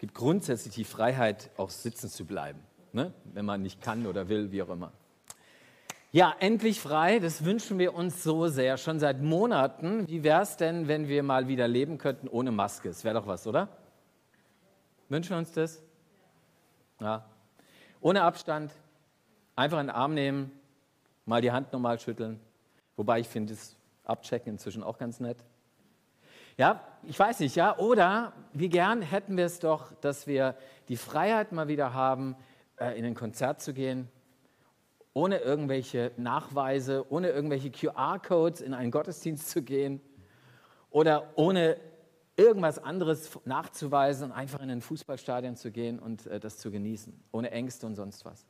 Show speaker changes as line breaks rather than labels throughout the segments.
gibt grundsätzlich die Freiheit, auch sitzen zu bleiben, ne? wenn man nicht kann oder will, wie auch immer. Ja, endlich frei, das wünschen wir uns so sehr, schon seit Monaten. Wie wäre es denn, wenn wir mal wieder leben könnten ohne Maske? Das wäre doch was, oder? Wünschen wir uns das? Ja. Ohne Abstand, einfach einen Arm nehmen, mal die Hand nochmal schütteln. Wobei ich finde das Abchecken inzwischen auch ganz nett. Ja, ich weiß nicht, ja. Oder wie gern hätten wir es doch, dass wir die Freiheit mal wieder haben, äh, in ein Konzert zu gehen, ohne irgendwelche Nachweise, ohne irgendwelche QR-Codes in einen Gottesdienst zu gehen oder ohne irgendwas anderes nachzuweisen und einfach in ein Fußballstadion zu gehen und äh, das zu genießen, ohne Ängste und sonst was.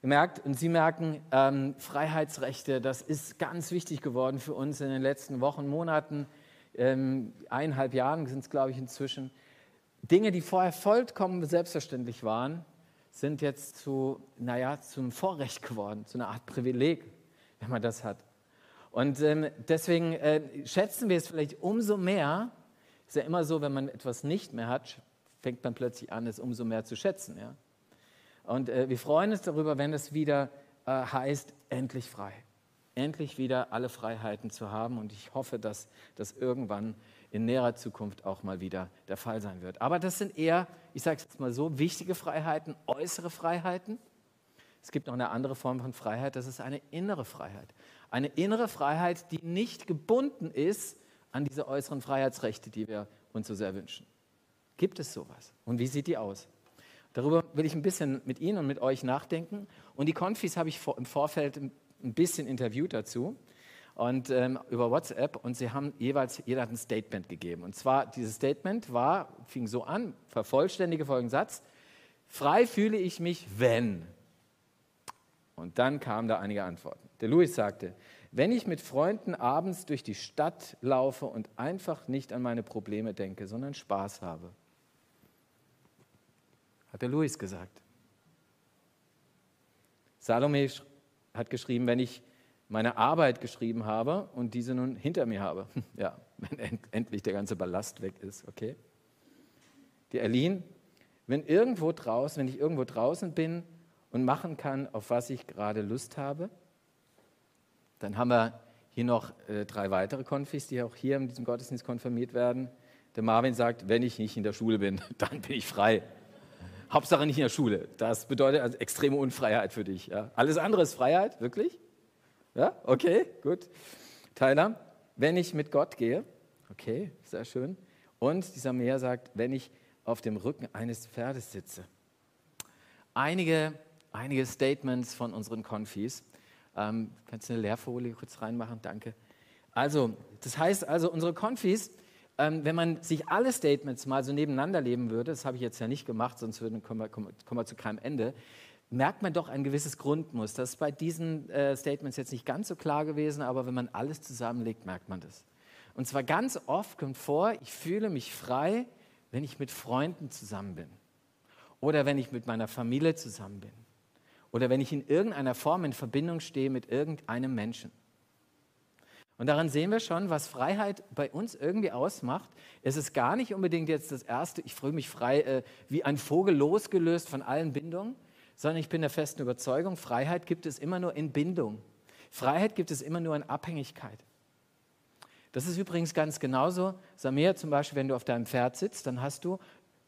Merkt und Sie merken, ähm, Freiheitsrechte, das ist ganz wichtig geworden für uns in den letzten Wochen, Monaten, ähm, eineinhalb Jahren sind es, glaube ich, inzwischen. Dinge, die vorher vollkommen selbstverständlich waren, sind jetzt zu, naja, zum Vorrecht geworden, zu einer Art Privileg, wenn man das hat. Und ähm, deswegen äh, schätzen wir es vielleicht umso mehr. Ist ja immer so, wenn man etwas nicht mehr hat, fängt man plötzlich an, es umso mehr zu schätzen. Ja? Und äh, wir freuen uns darüber, wenn es wieder äh, heißt, endlich frei. Endlich wieder alle Freiheiten zu haben. Und ich hoffe, dass das irgendwann in näherer Zukunft auch mal wieder der Fall sein wird. Aber das sind eher, ich sage es jetzt mal so, wichtige Freiheiten, äußere Freiheiten. Es gibt noch eine andere Form von Freiheit, das ist eine innere Freiheit. Eine innere Freiheit, die nicht gebunden ist an diese äußeren Freiheitsrechte, die wir uns so sehr wünschen. Gibt es sowas? Und wie sieht die aus? Darüber will ich ein bisschen mit Ihnen und mit euch nachdenken. Und die Konfis habe ich im Vorfeld bisschen interviewt dazu und ähm, über WhatsApp und sie haben jeweils, jeder hat ein Statement gegeben. Und zwar, dieses Statement war, fing so an, vervollständige folgenden Satz, frei fühle ich mich, wenn. Und dann kamen da einige Antworten. Der Louis sagte, wenn ich mit Freunden abends durch die Stadt laufe und einfach nicht an meine Probleme denke, sondern Spaß habe. Hat der Louis gesagt. Salome hat geschrieben, wenn ich meine Arbeit geschrieben habe und diese nun hinter mir habe. Ja, wenn endlich der ganze Ballast weg ist, okay? Die Erlin, wenn irgendwo draußen, wenn ich irgendwo draußen bin und machen kann, auf was ich gerade Lust habe, dann haben wir hier noch äh, drei weitere Konfis, die auch hier in diesem Gottesdienst konfirmiert werden. Der Marvin sagt, wenn ich nicht in der Schule bin, dann bin ich frei. Hauptsache nicht in der Schule. Das bedeutet also extreme Unfreiheit für dich. Ja. Alles andere ist Freiheit, wirklich? Ja, okay, gut. Tyler, wenn ich mit Gott gehe, okay, sehr schön. Und dieser Meer sagt, wenn ich auf dem Rücken eines Pferdes sitze. Einige, einige Statements von unseren Konfis. Ähm, kannst du eine Leerfolie kurz reinmachen? Danke. Also, das heißt also, unsere Konfis, ähm, wenn man sich alle Statements mal so nebeneinander leben würde, das habe ich jetzt ja nicht gemacht, sonst würden, kommen, wir, kommen wir zu keinem Ende, merkt man doch ein gewisses Grundmuster. Das ist bei diesen äh, Statements jetzt nicht ganz so klar gewesen, aber wenn man alles zusammenlegt, merkt man das. Und zwar ganz oft kommt vor, ich fühle mich frei, wenn ich mit Freunden zusammen bin. Oder wenn ich mit meiner Familie zusammen bin. Oder wenn ich in irgendeiner Form in Verbindung stehe mit irgendeinem Menschen. Und daran sehen wir schon, was Freiheit bei uns irgendwie ausmacht. Es ist gar nicht unbedingt jetzt das Erste, ich fühle mich frei äh, wie ein Vogel losgelöst von allen Bindungen, sondern ich bin der festen Überzeugung, Freiheit gibt es immer nur in Bindung. Freiheit gibt es immer nur in Abhängigkeit. Das ist übrigens ganz genauso. Samir, zum Beispiel, wenn du auf deinem Pferd sitzt, dann hast du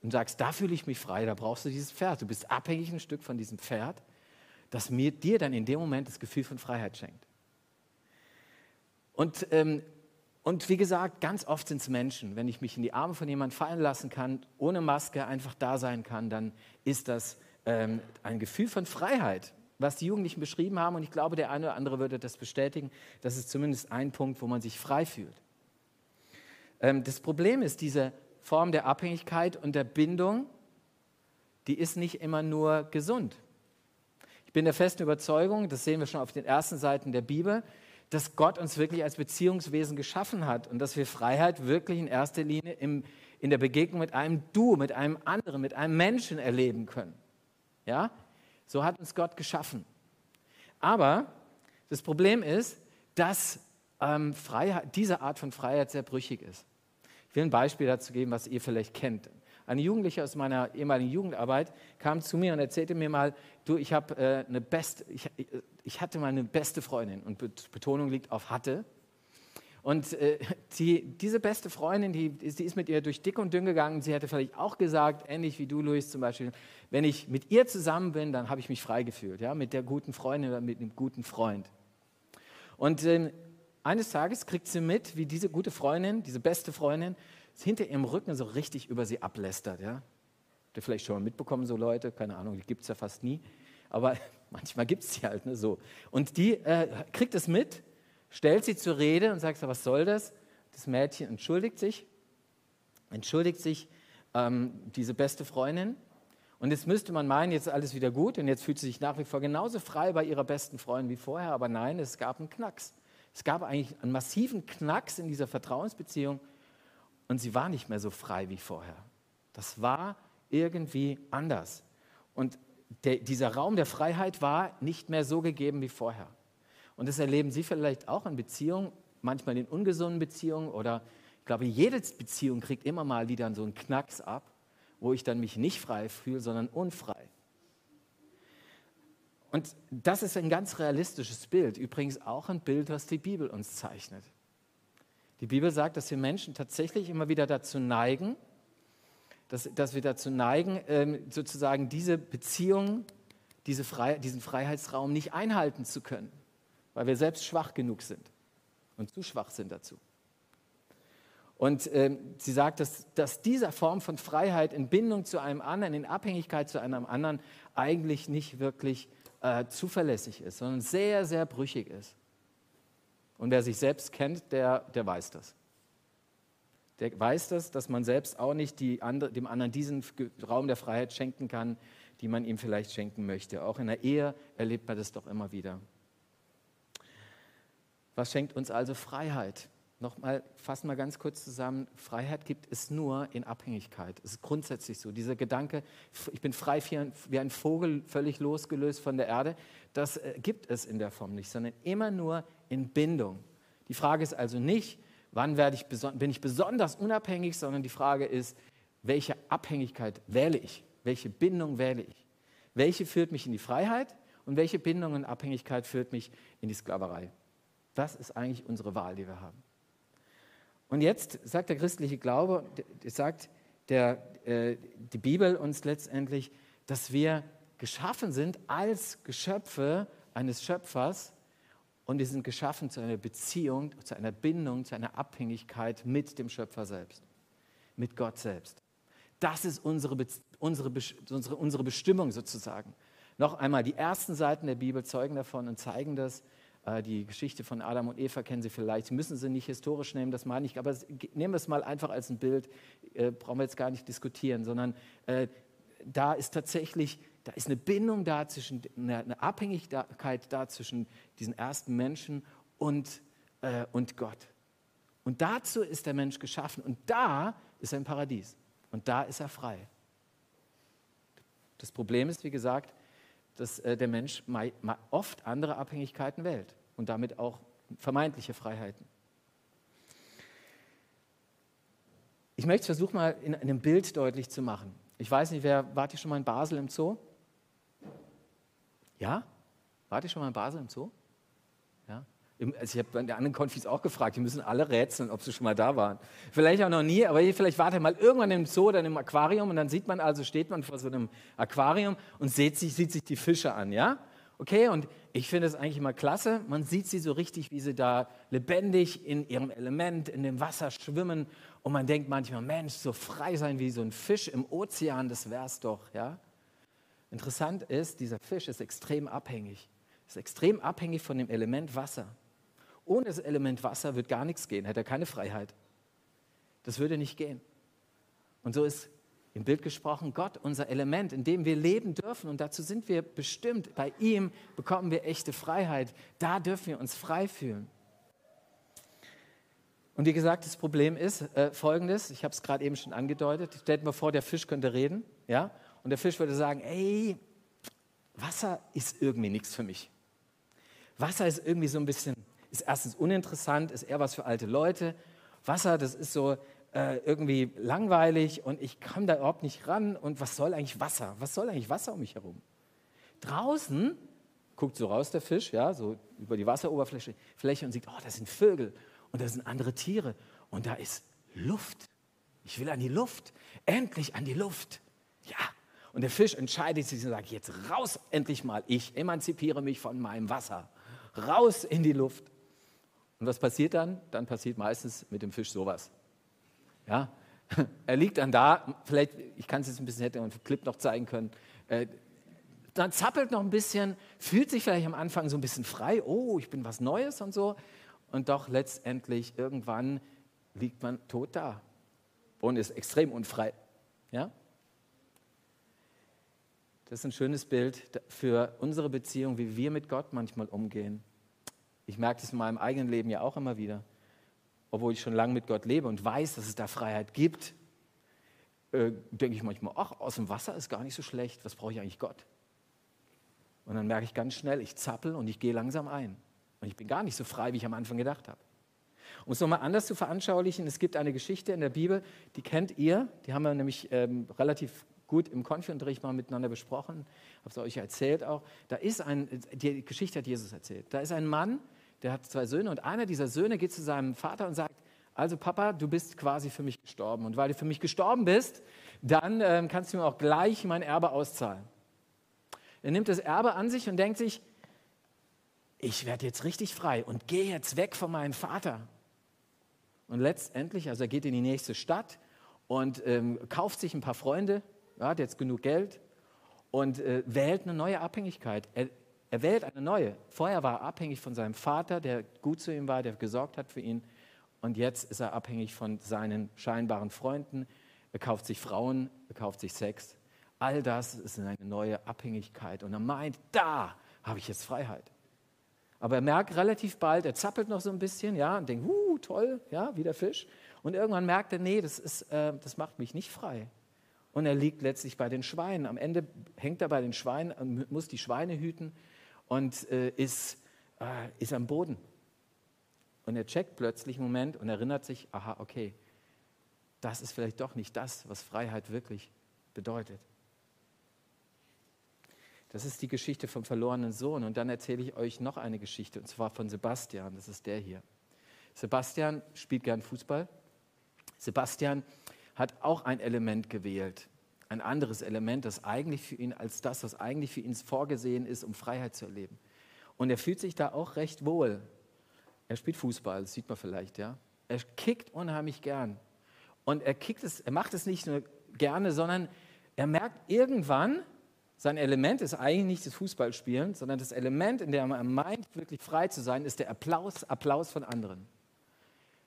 und sagst, da fühle ich mich frei, da brauchst du dieses Pferd. Du bist abhängig ein Stück von diesem Pferd, das mir, dir dann in dem Moment das Gefühl von Freiheit schenkt. Und, ähm, und wie gesagt, ganz oft sind es Menschen. Wenn ich mich in die Arme von jemandem fallen lassen kann, ohne Maske einfach da sein kann, dann ist das ähm, ein Gefühl von Freiheit, was die Jugendlichen beschrieben haben. Und ich glaube, der eine oder andere würde das bestätigen. Das ist zumindest ein Punkt, wo man sich frei fühlt. Ähm, das Problem ist, diese Form der Abhängigkeit und der Bindung, die ist nicht immer nur gesund. Ich bin der festen Überzeugung, das sehen wir schon auf den ersten Seiten der Bibel, dass Gott uns wirklich als Beziehungswesen geschaffen hat und dass wir Freiheit wirklich in erster Linie im, in der Begegnung mit einem Du, mit einem anderen, mit einem Menschen erleben können. Ja? So hat uns Gott geschaffen. Aber das Problem ist, dass ähm, Freiheit, diese Art von Freiheit sehr brüchig ist. Ich will ein Beispiel dazu geben, was ihr vielleicht kennt. Eine Jugendliche aus meiner ehemaligen Jugendarbeit kam zu mir und erzählte mir mal, du, ich habe äh, eine beste, ich, ich hatte mal eine beste Freundin und Betonung liegt auf hatte. Und äh, die, diese beste Freundin, die, die ist mit ihr durch dick und dünn gegangen. Sie hätte vielleicht auch gesagt, ähnlich wie du, Luis, zum Beispiel, wenn ich mit ihr zusammen bin, dann habe ich mich frei gefühlt, ja, mit der guten Freundin oder mit einem guten Freund. Und äh, eines Tages kriegt sie mit, wie diese gute Freundin, diese beste Freundin, hinter ihrem Rücken so richtig über sie ablästert. Ja? Habt ihr vielleicht schon mal mitbekommen, so Leute? Keine Ahnung, die gibt es ja fast nie. Aber manchmal gibt es sie halt ne, so. Und die äh, kriegt es mit stellt sie zur Rede und sagt, was soll das? Das Mädchen entschuldigt sich, entschuldigt sich ähm, diese beste Freundin. Und jetzt müsste man meinen, jetzt ist alles wieder gut und jetzt fühlt sie sich nach wie vor genauso frei bei ihrer besten Freundin wie vorher. Aber nein, es gab einen Knacks. Es gab eigentlich einen massiven Knacks in dieser Vertrauensbeziehung und sie war nicht mehr so frei wie vorher. Das war irgendwie anders. Und der, dieser Raum der Freiheit war nicht mehr so gegeben wie vorher. Und das erleben Sie vielleicht auch in Beziehungen, manchmal in ungesunden Beziehungen oder ich glaube, jede Beziehung kriegt immer mal wieder so einen Knacks ab, wo ich dann mich nicht frei fühle, sondern unfrei. Und das ist ein ganz realistisches Bild, übrigens auch ein Bild, was die Bibel uns zeichnet. Die Bibel sagt, dass wir Menschen tatsächlich immer wieder dazu neigen, dass, dass wir dazu neigen, ähm, sozusagen diese Beziehung, diese Frei, diesen Freiheitsraum nicht einhalten zu können weil wir selbst schwach genug sind und zu schwach sind dazu. Und äh, sie sagt, dass, dass dieser Form von Freiheit in Bindung zu einem anderen, in Abhängigkeit zu einem anderen eigentlich nicht wirklich äh, zuverlässig ist, sondern sehr, sehr brüchig ist. Und wer sich selbst kennt, der, der weiß das. Der weiß das, dass man selbst auch nicht die dem anderen diesen Raum der Freiheit schenken kann, die man ihm vielleicht schenken möchte. Auch in der Ehe erlebt man das doch immer wieder. Was schenkt uns also Freiheit? Nochmal, fassen wir ganz kurz zusammen. Freiheit gibt es nur in Abhängigkeit. Es ist grundsätzlich so. Dieser Gedanke, ich bin frei wie ein Vogel, völlig losgelöst von der Erde, das äh, gibt es in der Form nicht, sondern immer nur in Bindung. Die Frage ist also nicht, wann ich bin ich besonders unabhängig, sondern die Frage ist, welche Abhängigkeit wähle ich? Welche Bindung wähle ich? Welche führt mich in die Freiheit und welche Bindung und Abhängigkeit führt mich in die Sklaverei? Das ist eigentlich unsere Wahl, die wir haben. Und jetzt sagt der christliche Glaube, sagt der, äh, die Bibel uns letztendlich, dass wir geschaffen sind als Geschöpfe eines Schöpfers und wir sind geschaffen zu einer Beziehung, zu einer Bindung, zu einer Abhängigkeit mit dem Schöpfer selbst, mit Gott selbst. Das ist unsere, unsere, unsere, unsere Bestimmung sozusagen. Noch einmal, die ersten Seiten der Bibel zeugen davon und zeigen das. Äh, die Geschichte von Adam und Eva kennen Sie vielleicht. Sie müssen sie nicht historisch nehmen, das meine ich, aber nehmen wir es mal einfach als ein Bild, äh, brauchen wir jetzt gar nicht diskutieren, sondern äh, da ist tatsächlich, da ist eine Bindung da zwischen, eine Abhängigkeit da zwischen diesen ersten Menschen und, äh, und Gott. Und dazu ist der Mensch geschaffen und da ist er im Paradies und da ist er frei. Das Problem ist, wie gesagt, dass äh, der Mensch oft andere Abhängigkeiten wählt und damit auch vermeintliche Freiheiten. Ich möchte es versuchen, mal in einem Bild deutlich zu machen. Ich weiß nicht, wer, wart ihr schon mal in Basel im Zoo? Ja? Wart ihr schon mal in Basel im Zoo? Also ich habe bei den anderen Konfis auch gefragt, die müssen alle rätseln, ob sie schon mal da waren. Vielleicht auch noch nie, aber vielleicht wart ihr mal irgendwann im Zoo oder im Aquarium und dann sieht man also, steht man vor so einem Aquarium und sieht sich, sieht sich die Fische an, ja? Okay, und ich finde es eigentlich immer klasse. Man sieht sie so richtig, wie sie da lebendig in ihrem Element, in dem Wasser schwimmen. Und man denkt manchmal, Mensch, so frei sein wie so ein Fisch im Ozean, das wär's doch, ja? Interessant ist, dieser Fisch ist extrem abhängig. Ist extrem abhängig von dem Element Wasser. Ohne das Element Wasser wird gar nichts gehen, hätte er keine Freiheit. Das würde nicht gehen. Und so ist im Bild gesprochen Gott unser Element, in dem wir leben dürfen. Und dazu sind wir bestimmt. Bei ihm bekommen wir echte Freiheit. Da dürfen wir uns frei fühlen. Und wie gesagt, das Problem ist äh, folgendes, ich habe es gerade eben schon angedeutet, stellt mir vor, der Fisch könnte reden, ja, und der Fisch würde sagen, ey, Wasser ist irgendwie nichts für mich. Wasser ist irgendwie so ein bisschen ist erstens uninteressant, ist eher was für alte Leute. Wasser, das ist so, äh, irgendwie langweilig und ich komme da überhaupt nicht ran. Und was soll eigentlich Wasser? Was soll eigentlich Wasser um mich herum? Draußen guckt so raus der Fisch, ja, so über die Wasseroberfläche Fläche und sieht, oh, das sind Vögel und da sind andere Tiere und da ist Luft. Ich will an die Luft, endlich an die Luft. Ja, und der Fisch entscheidet sich und sagt, jetzt raus endlich mal, ich emanzipiere mich von meinem Wasser. Raus in die Luft. Und was passiert dann? Dann passiert meistens mit dem Fisch sowas. Ja, er liegt dann da, vielleicht, ich kann es jetzt ein bisschen hätte einen Clip noch zeigen können, äh, dann zappelt noch ein bisschen, fühlt sich vielleicht am Anfang so ein bisschen frei, oh, ich bin was Neues und so. Und doch letztendlich irgendwann liegt man tot da und ist extrem unfrei. Ja? Das ist ein schönes Bild für unsere Beziehung, wie wir mit Gott manchmal umgehen. Ich merke das in meinem eigenen Leben ja auch immer wieder. Obwohl ich schon lange mit Gott lebe und weiß, dass es da Freiheit gibt, äh, denke ich manchmal, ach, aus dem Wasser ist gar nicht so schlecht, was brauche ich eigentlich Gott? Und dann merke ich ganz schnell, ich zappel und ich gehe langsam ein. Und ich bin gar nicht so frei, wie ich am Anfang gedacht habe. Um es nochmal anders zu veranschaulichen, es gibt eine Geschichte in der Bibel, die kennt ihr, die haben wir nämlich ähm, relativ gut im Konfi-Unterricht mal miteinander besprochen, habe es euch erzählt auch. Da ist ein, die Geschichte hat Jesus erzählt. Da ist ein Mann, der hat zwei Söhne und einer dieser Söhne geht zu seinem Vater und sagt, also Papa, du bist quasi für mich gestorben und weil du für mich gestorben bist, dann äh, kannst du mir auch gleich mein Erbe auszahlen. Er nimmt das Erbe an sich und denkt sich, ich werde jetzt richtig frei und gehe jetzt weg von meinem Vater. Und letztendlich, also er geht in die nächste Stadt und ähm, kauft sich ein paar Freunde, er hat jetzt genug Geld und äh, wählt eine neue Abhängigkeit. Er, er wählt eine neue. Vorher war er abhängig von seinem Vater, der gut zu ihm war, der gesorgt hat für ihn. Und jetzt ist er abhängig von seinen scheinbaren Freunden. Er kauft sich Frauen, er kauft sich Sex. All das ist eine neue Abhängigkeit. Und er meint, da habe ich jetzt Freiheit. Aber er merkt relativ bald, er zappelt noch so ein bisschen, ja, und denkt, uh, toll, ja, wie der Fisch. Und irgendwann merkt er, nee, das, ist, äh, das macht mich nicht frei und er liegt letztlich bei den Schweinen. Am Ende hängt er bei den Schweinen und muss die Schweine hüten und äh, ist, äh, ist am Boden. Und er checkt plötzlich einen Moment und erinnert sich, aha, okay, das ist vielleicht doch nicht das, was Freiheit wirklich bedeutet. Das ist die Geschichte vom verlorenen Sohn. Und dann erzähle ich euch noch eine Geschichte, und zwar von Sebastian. Das ist der hier. Sebastian spielt gern Fußball. Sebastian hat auch ein Element gewählt, ein anderes Element, das eigentlich für ihn als das, was eigentlich für ihn vorgesehen ist, um Freiheit zu erleben. Und er fühlt sich da auch recht wohl. Er spielt Fußball, das sieht man vielleicht, ja. Er kickt unheimlich gern. Und er kickt es, er macht es nicht nur gerne, sondern er merkt irgendwann, sein Element ist eigentlich nicht das Fußballspielen, sondern das Element, in dem er meint, wirklich frei zu sein, ist der Applaus, Applaus von anderen.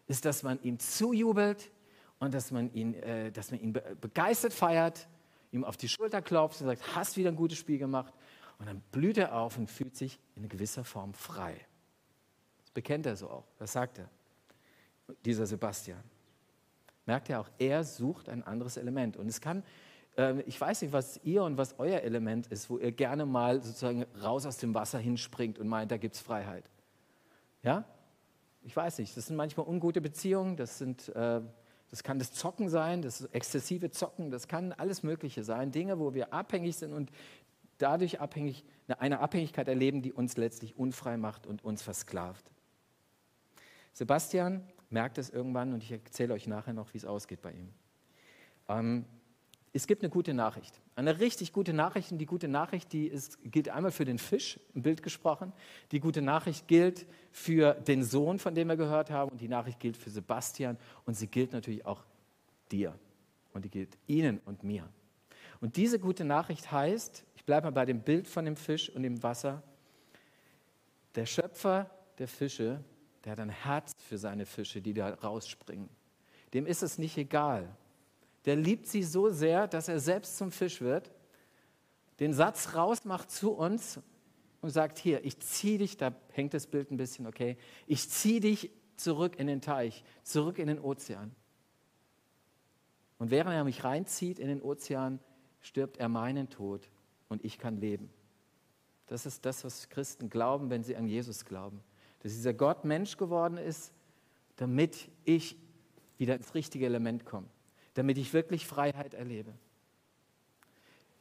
Ist, dass man ihm zujubelt, und dass man ihn, äh, dass man ihn begeistert feiert, ihm auf die Schulter klopft und sagt, hast wieder ein gutes Spiel gemacht. Und dann blüht er auf und fühlt sich in gewisser Form frei. Das bekennt er so auch, das sagt er, dieser Sebastian. Merkt er auch, er sucht ein anderes Element. Und es kann, äh, ich weiß nicht, was ihr und was euer Element ist, wo ihr gerne mal sozusagen raus aus dem Wasser hinspringt und meint, da gibt es Freiheit. Ja? Ich weiß nicht, das sind manchmal ungute Beziehungen, das sind... Äh, das kann das Zocken sein, das exzessive Zocken, das kann alles Mögliche sein. Dinge, wo wir abhängig sind und dadurch abhängig, eine Abhängigkeit erleben, die uns letztlich unfrei macht und uns versklavt. Sebastian merkt es irgendwann und ich erzähle euch nachher noch, wie es ausgeht bei ihm. Ähm, es gibt eine gute Nachricht. Eine richtig gute Nachricht. Und die gute Nachricht, die ist, gilt einmal für den Fisch, im Bild gesprochen. Die gute Nachricht gilt für den Sohn, von dem wir gehört haben. Und die Nachricht gilt für Sebastian. Und sie gilt natürlich auch dir. Und die gilt Ihnen und mir. Und diese gute Nachricht heißt, ich bleibe mal bei dem Bild von dem Fisch und dem Wasser. Der Schöpfer der Fische, der hat ein Herz für seine Fische, die da rausspringen. Dem ist es nicht egal, der liebt sie so sehr, dass er selbst zum Fisch wird, den Satz rausmacht zu uns und sagt, hier, ich ziehe dich, da hängt das Bild ein bisschen, okay, ich ziehe dich zurück in den Teich, zurück in den Ozean. Und während er mich reinzieht in den Ozean, stirbt er meinen Tod und ich kann leben. Das ist das, was Christen glauben, wenn sie an Jesus glauben. Dass dieser Gott Mensch geworden ist, damit ich wieder ins richtige Element komme, damit ich wirklich Freiheit erlebe.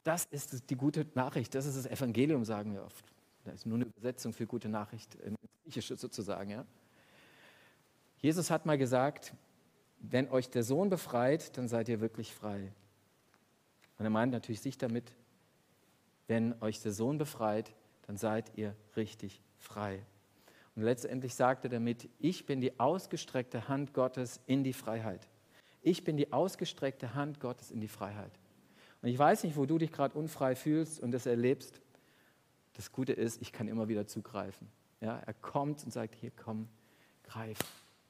Das ist die gute Nachricht, das ist das Evangelium, sagen wir oft. Das ist nur eine Übersetzung für gute Nachricht ins Griechische sozusagen. Ja? Jesus hat mal gesagt, wenn euch der Sohn befreit, dann seid ihr wirklich frei. Und er meint natürlich sich damit, wenn euch der Sohn befreit, dann seid ihr richtig frei. Und letztendlich sagt er damit, ich bin die ausgestreckte Hand Gottes in die Freiheit. Ich bin die ausgestreckte Hand Gottes in die Freiheit. Und ich weiß nicht, wo du dich gerade unfrei fühlst und das erlebst. Das Gute ist, ich kann immer wieder zugreifen. Ja, er kommt und sagt, hier komm, greif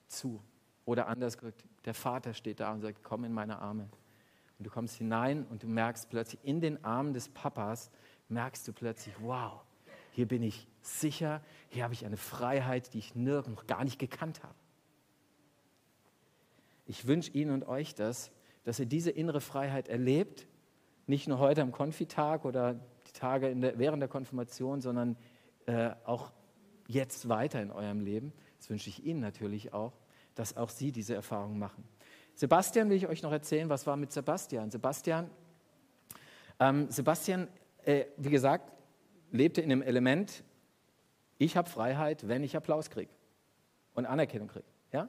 zu. Oder anders gesagt, der Vater steht da und sagt, komm in meine Arme. Und du kommst hinein und du merkst plötzlich in den Armen des Papas, merkst du plötzlich, wow, hier bin ich sicher, hier habe ich eine Freiheit, die ich nirgends noch gar nicht gekannt habe. Ich wünsche Ihnen und euch das, dass ihr diese innere Freiheit erlebt, nicht nur heute am Konfitag oder die Tage der, während der Konfirmation, sondern äh, auch jetzt weiter in eurem Leben. Das wünsche ich Ihnen natürlich auch, dass auch Sie diese Erfahrung machen. Sebastian will ich euch noch erzählen, was war mit Sebastian. Sebastian, ähm, Sebastian, äh, wie gesagt, lebte in dem Element, ich habe Freiheit, wenn ich Applaus kriege und Anerkennung kriege. Ja?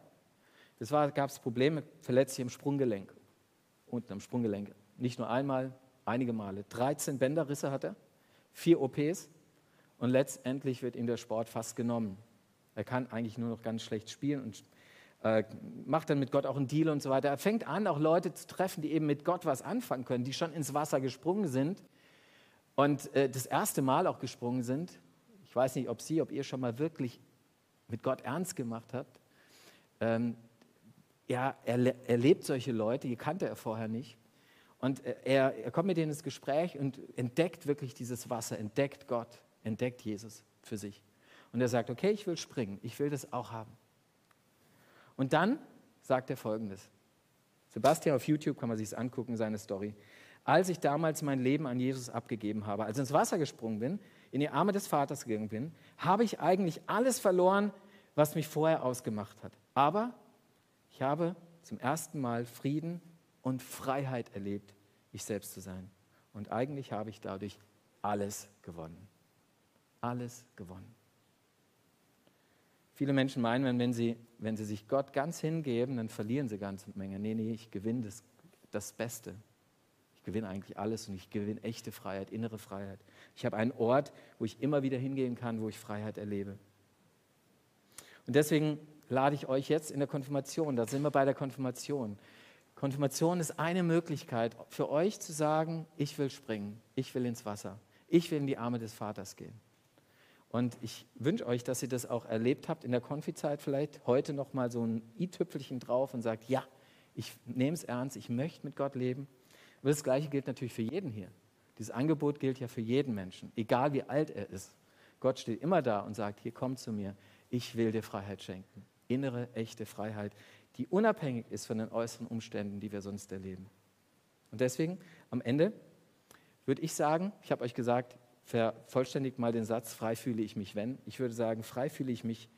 Das gab es Probleme, verletzt sich im Sprunggelenk, unten am Sprunggelenk. Nicht nur einmal, einige Male. 13 Bänderrisse hat er, vier OPs und letztendlich wird ihm der Sport fast genommen. Er kann eigentlich nur noch ganz schlecht spielen und äh, macht dann mit Gott auch einen Deal und so weiter. Er fängt an, auch Leute zu treffen, die eben mit Gott was anfangen können, die schon ins Wasser gesprungen sind und äh, das erste Mal auch gesprungen sind. Ich weiß nicht, ob Sie, ob ihr schon mal wirklich mit Gott ernst gemacht habt. Ähm, ja, er erlebt solche Leute, die kannte er vorher nicht. Und äh, er, er kommt mit denen ins Gespräch und entdeckt wirklich dieses Wasser, entdeckt Gott, entdeckt Jesus für sich. Und er sagt, okay, ich will springen, ich will das auch haben. Und dann sagt er Folgendes. Sebastian auf YouTube kann man sich angucken, seine Story. Als ich damals mein Leben an Jesus abgegeben habe, als ich ins Wasser gesprungen bin, in die Arme des Vaters gegangen bin, habe ich eigentlich alles verloren, was mich vorher ausgemacht hat. Aber ich habe zum ersten Mal Frieden und Freiheit erlebt, ich selbst zu sein. Und eigentlich habe ich dadurch alles gewonnen. Alles gewonnen. Viele Menschen meinen, wenn sie, wenn sie sich Gott ganz hingeben, dann verlieren sie ganze Menge. Nee, nee, ich gewinne das, das Beste. Ich gewinne eigentlich alles und ich gewinne echte Freiheit, innere Freiheit. Ich habe einen Ort, wo ich immer wieder hingehen kann, wo ich Freiheit erlebe. Und deswegen lade ich euch jetzt in der Konfirmation, da sind wir bei der Konfirmation. Konfirmation ist eine Möglichkeit für euch zu sagen, ich will springen, ich will ins Wasser, ich will in die Arme des Vaters gehen. Und ich wünsche euch, dass ihr das auch erlebt habt in der Konfizeit vielleicht, heute nochmal so ein i-Tüpfelchen drauf und sagt, ja, ich nehme es ernst, ich möchte mit Gott leben. Aber das Gleiche gilt natürlich für jeden hier. Dieses Angebot gilt ja für jeden Menschen, egal wie alt er ist. Gott steht immer da und sagt, hier komm zu mir, ich will dir Freiheit schenken. Innere, echte Freiheit, die unabhängig ist von den äußeren Umständen, die wir sonst erleben. Und deswegen am Ende würde ich sagen, ich habe euch gesagt, vervollständigt mal den Satz, frei fühle ich mich, wenn. Ich würde sagen, frei fühle ich mich,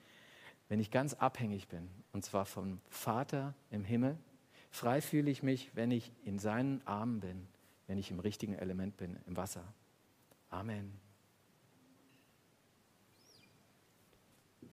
wenn ich ganz abhängig bin, und zwar vom Vater im Himmel. Frei fühle ich mich, wenn ich in seinen Armen bin, wenn ich im richtigen Element bin, im Wasser. Amen.